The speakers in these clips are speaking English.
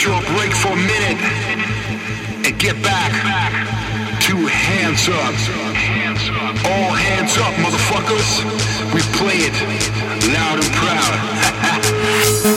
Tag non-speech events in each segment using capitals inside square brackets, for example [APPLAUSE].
get you a break for a minute and get back to hands up. All hands up, motherfuckers. We play it loud and proud. [LAUGHS]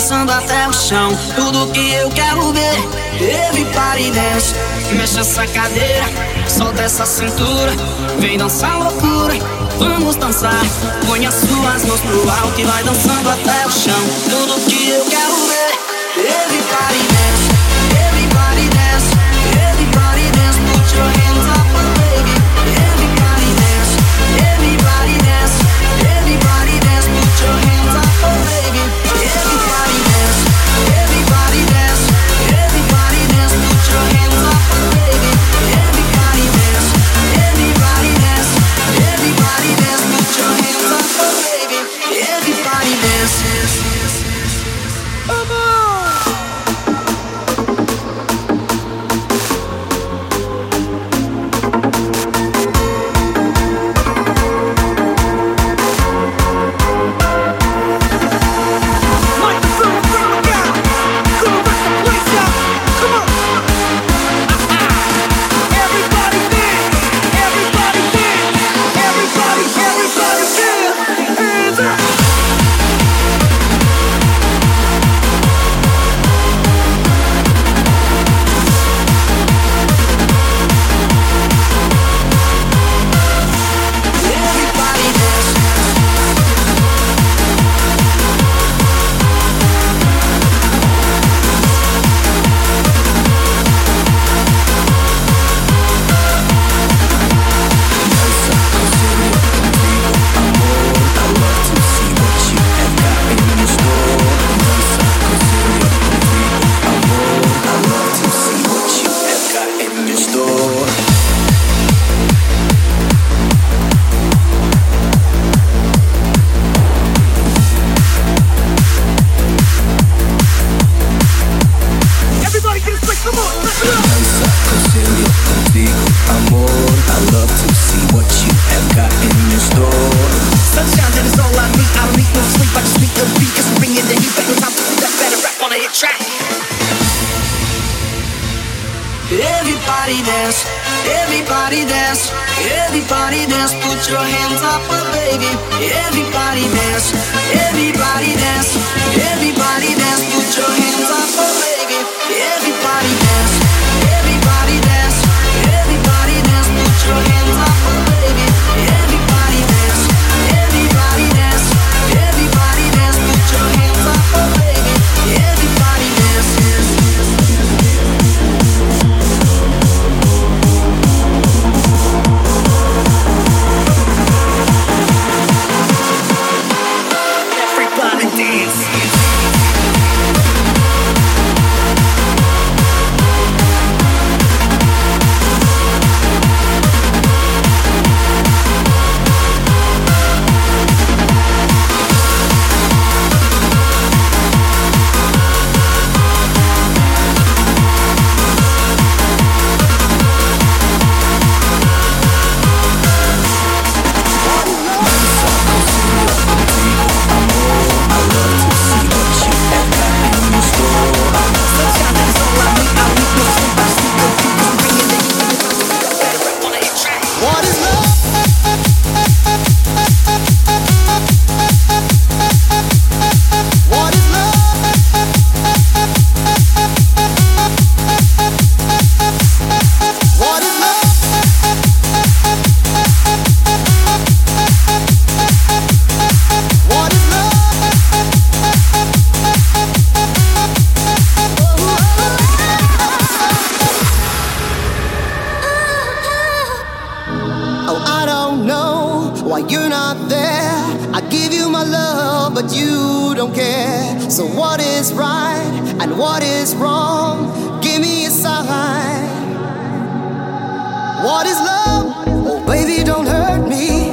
dançando até o chão. Tudo que eu quero ver, teve para dance. Mexe essa cadeira, solta essa cintura. Vem dançar loucura, vamos dançar. Põe as suas mãos pro alto e vai dançando até o chão. Tudo que eu quero ver. Everybody dance, everybody dance, put your hands up, oh, baby. Everybody dance, everybody dance, everybody dance, put your hands up, oh, baby. Everybody dance. don't know why you're not there. I give you my love, but you don't care. So, what is right and what is wrong? Give me a sign. What is love? Oh, baby, don't hurt me.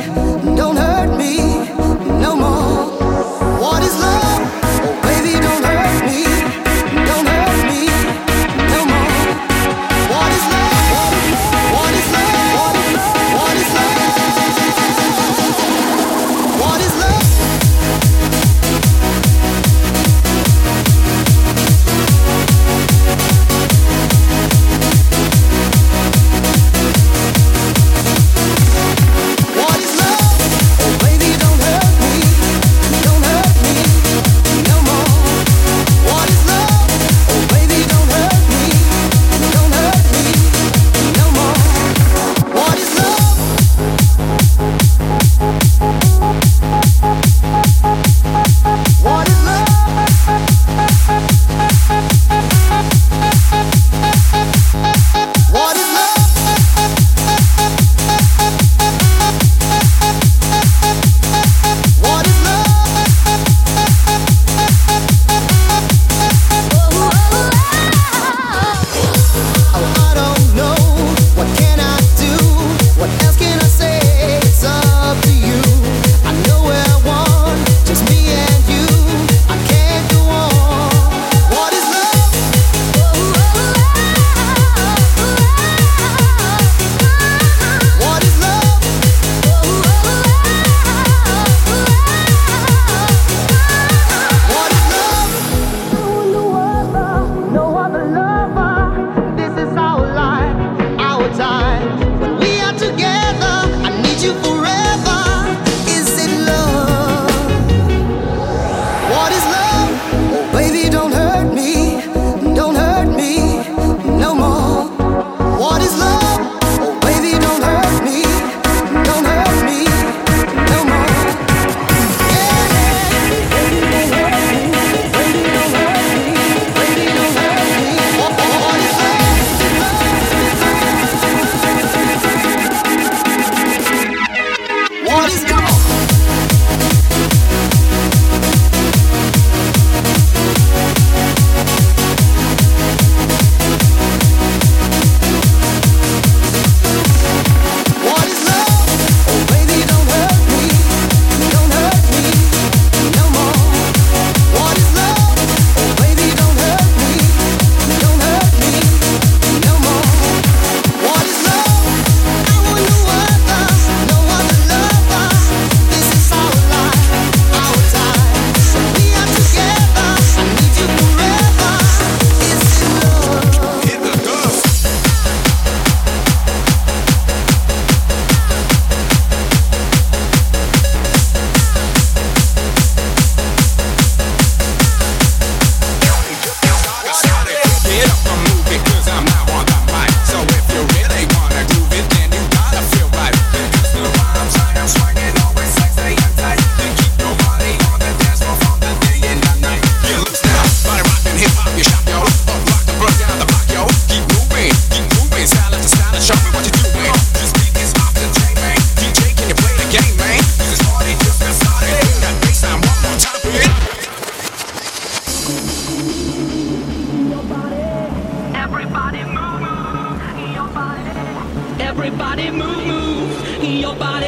move, move your body,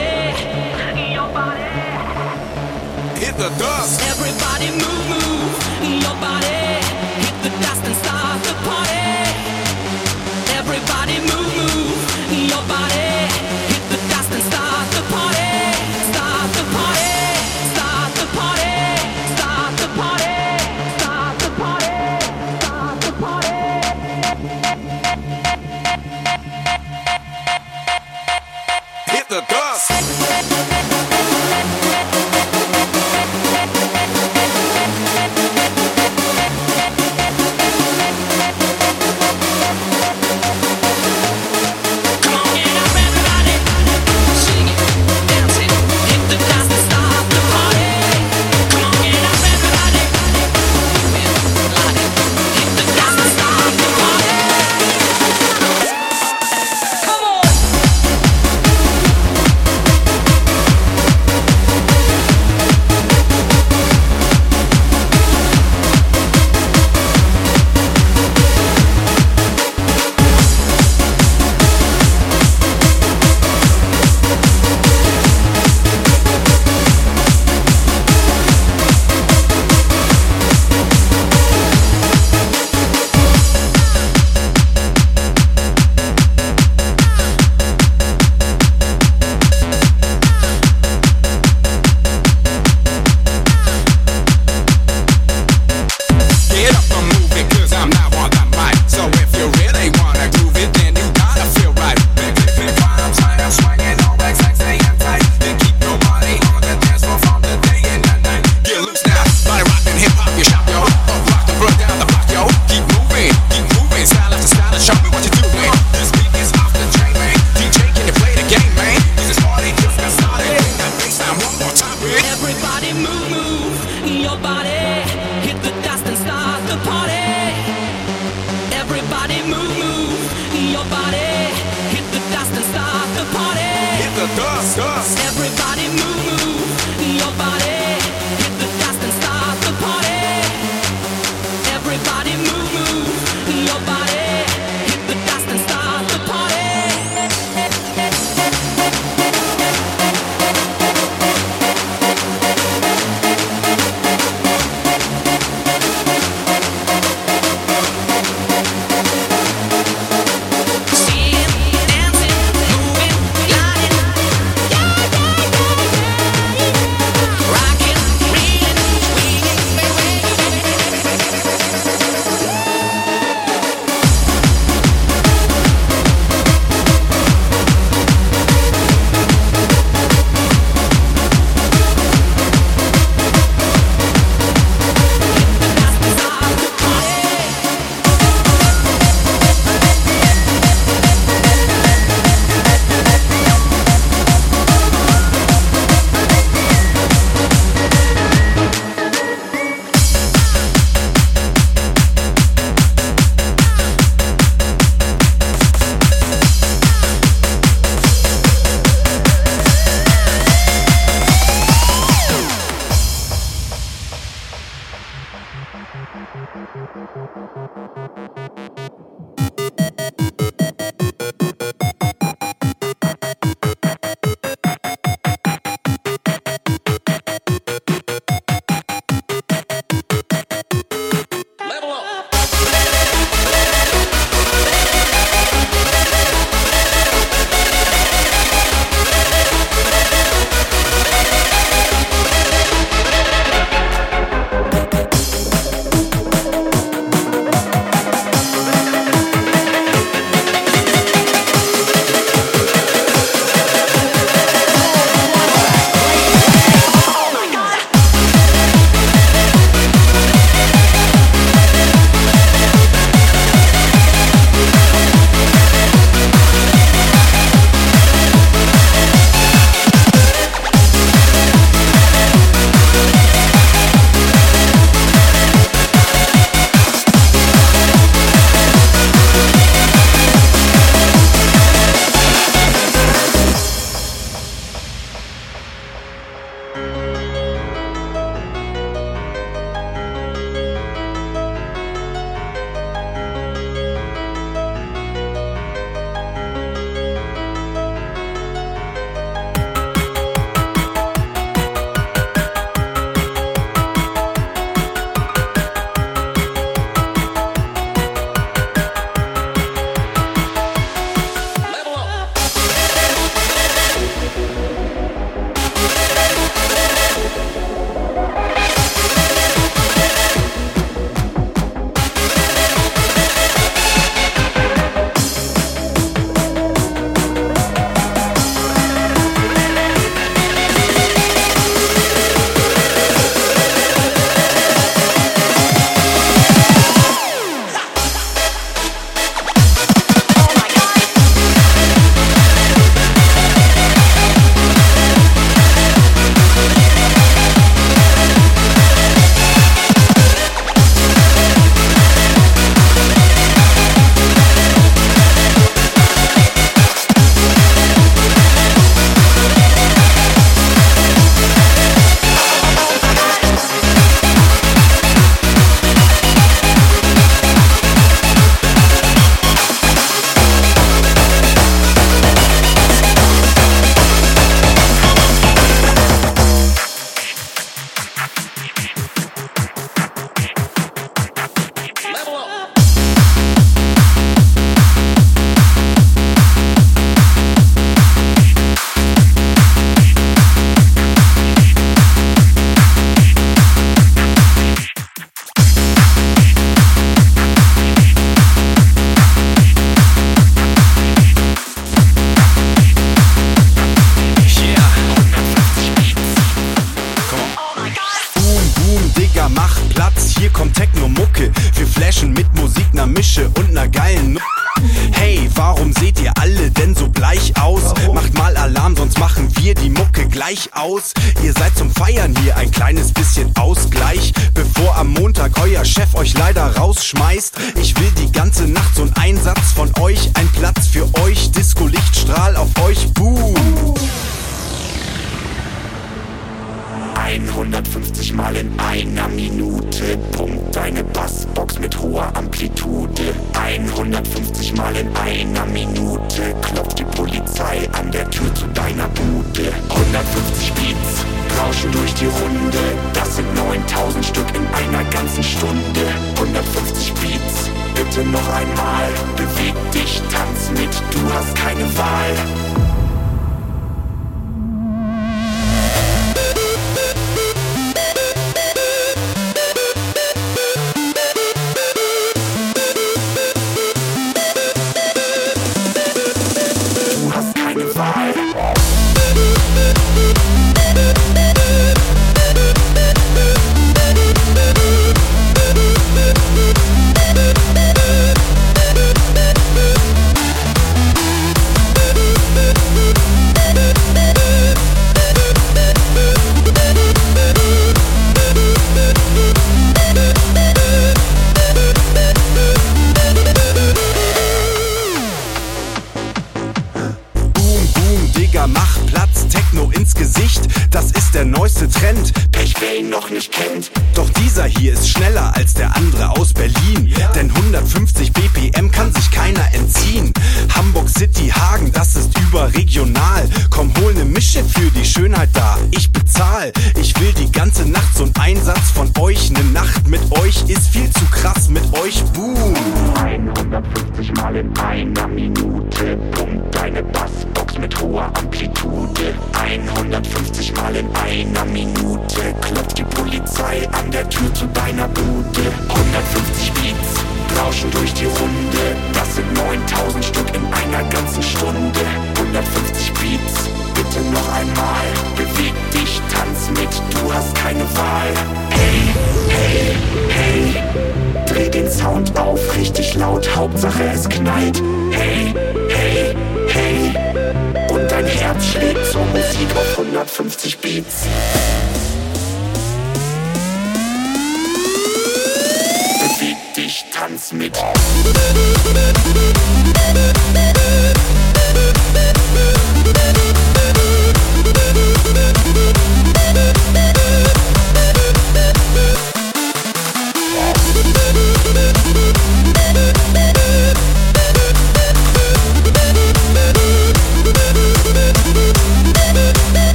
your body. Hit the dust. Everybody move, move your body.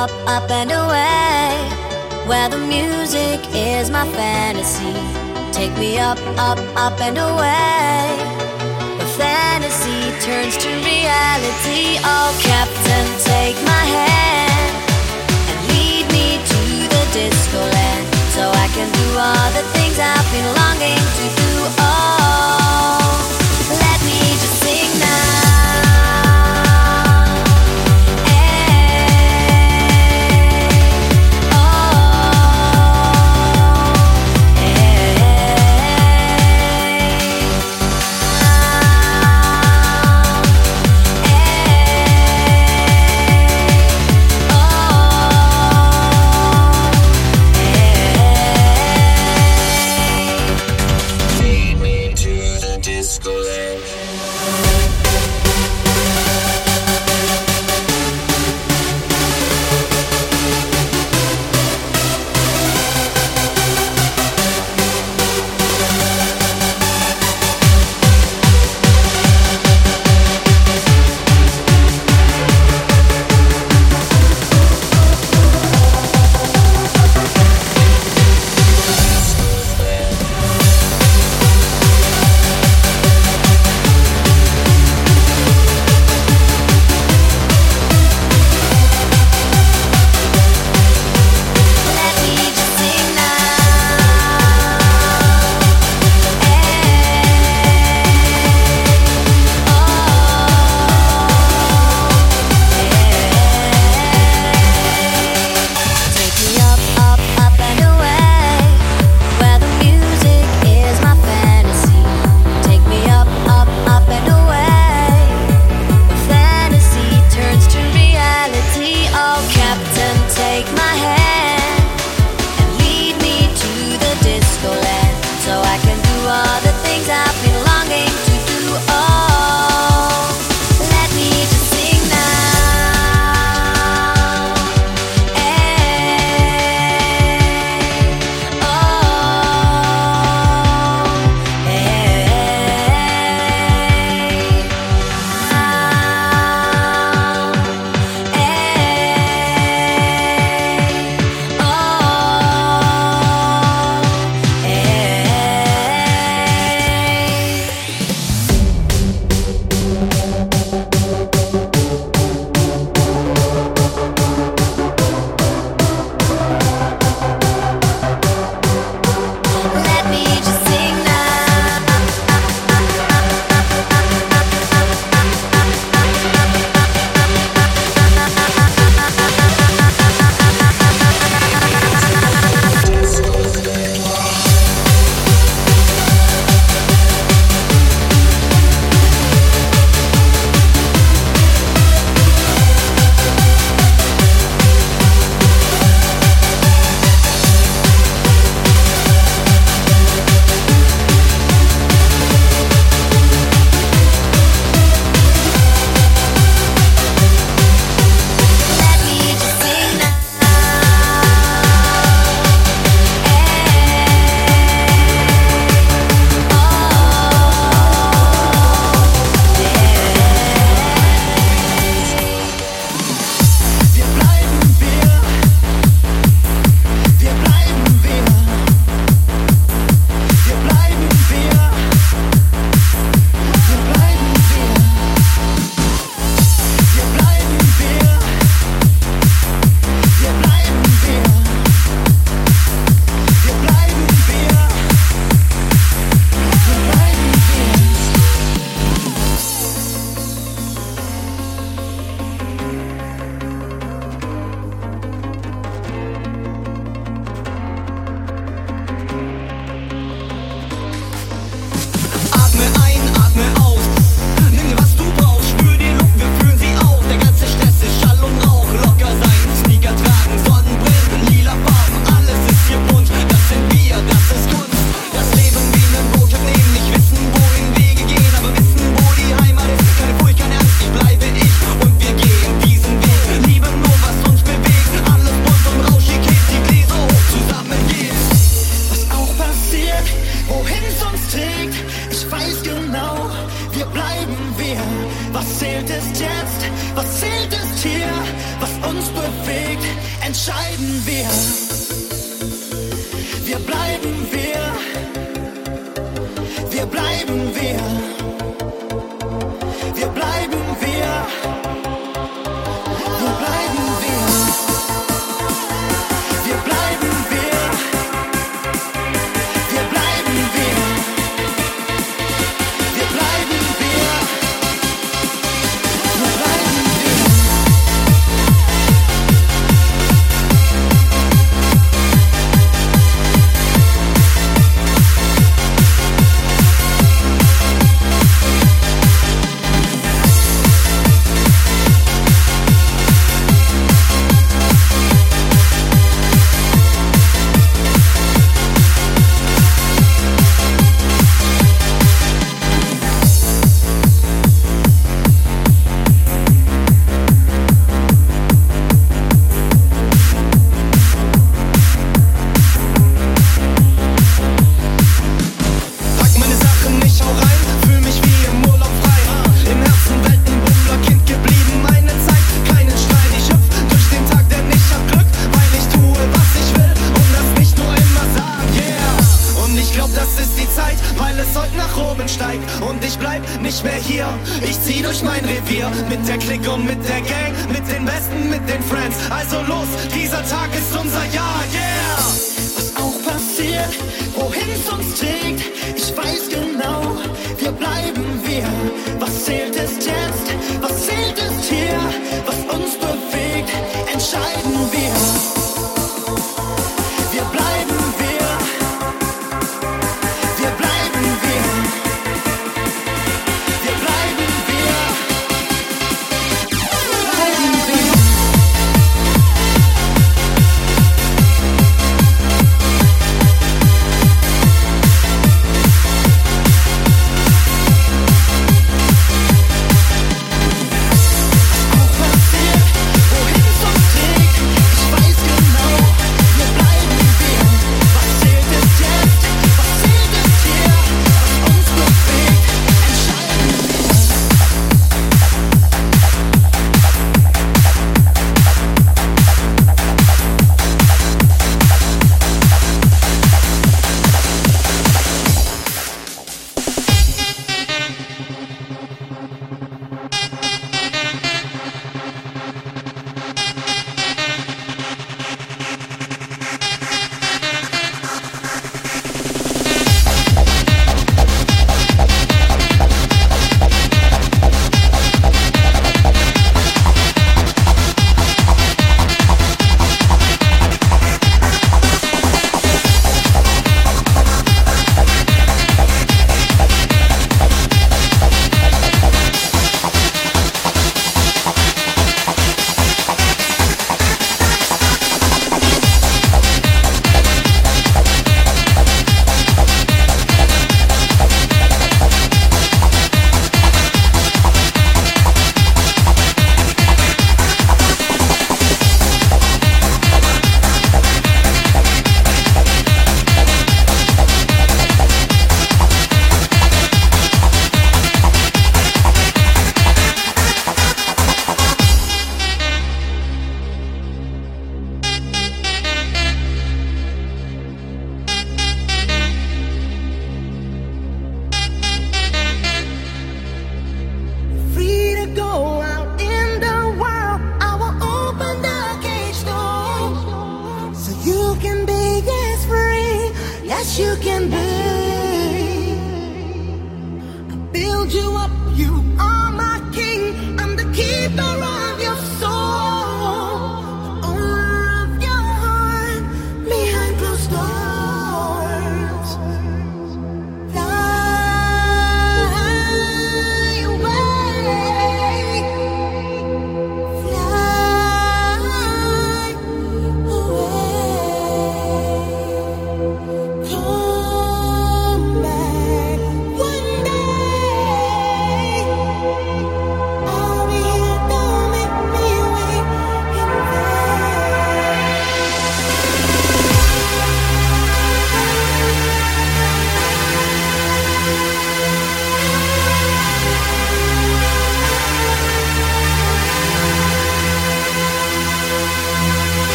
up, up and away, where the music is my fantasy. Take me up, up, up and away. The fantasy turns to reality. Oh, Captain, take my hand and lead me to the disco land, so I can do all the things I've been longing to do. Oh.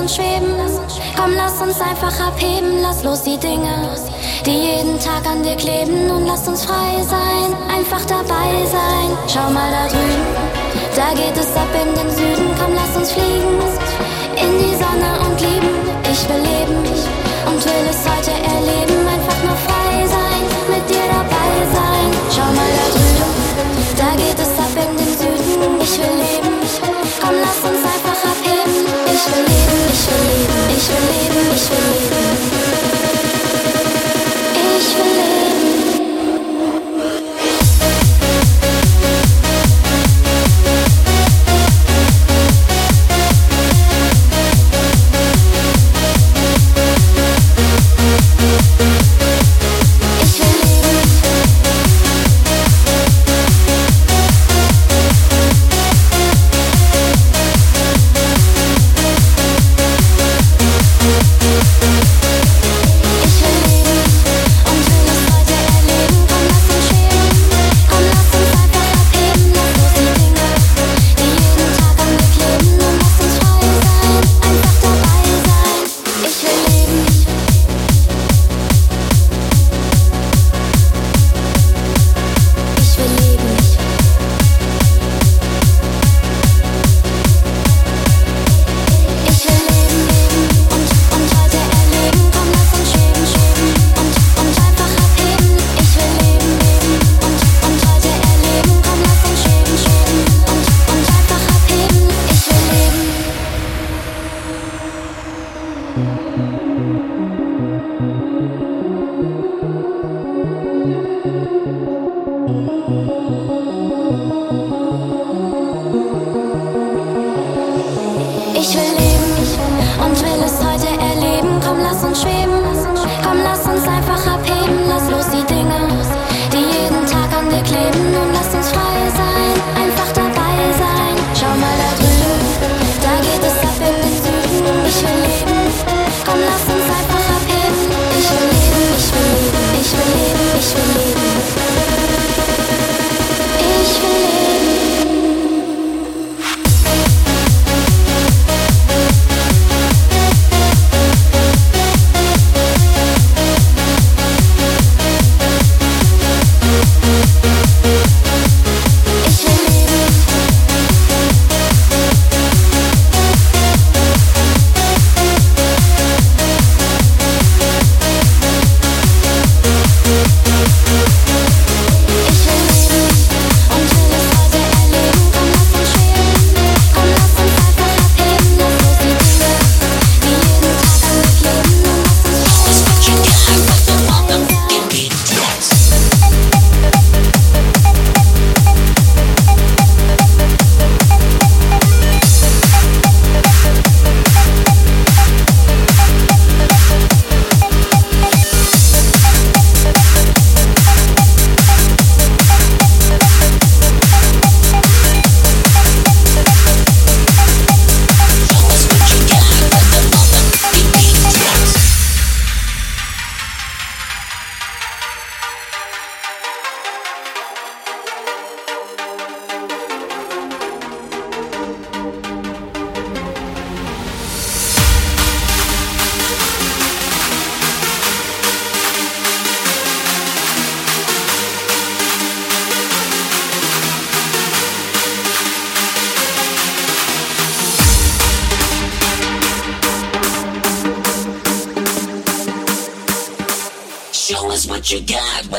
uns schweben. Komm, lass uns einfach abheben. Lass los die Dinge, die jeden Tag an dir kleben. Und lass uns frei sein, einfach dabei sein. Schau mal da drüben, da geht es ab in den Süden. Komm, lass uns fliegen in die Sonne und lieben. Ich will leben und will es heute erleben.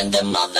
when the mother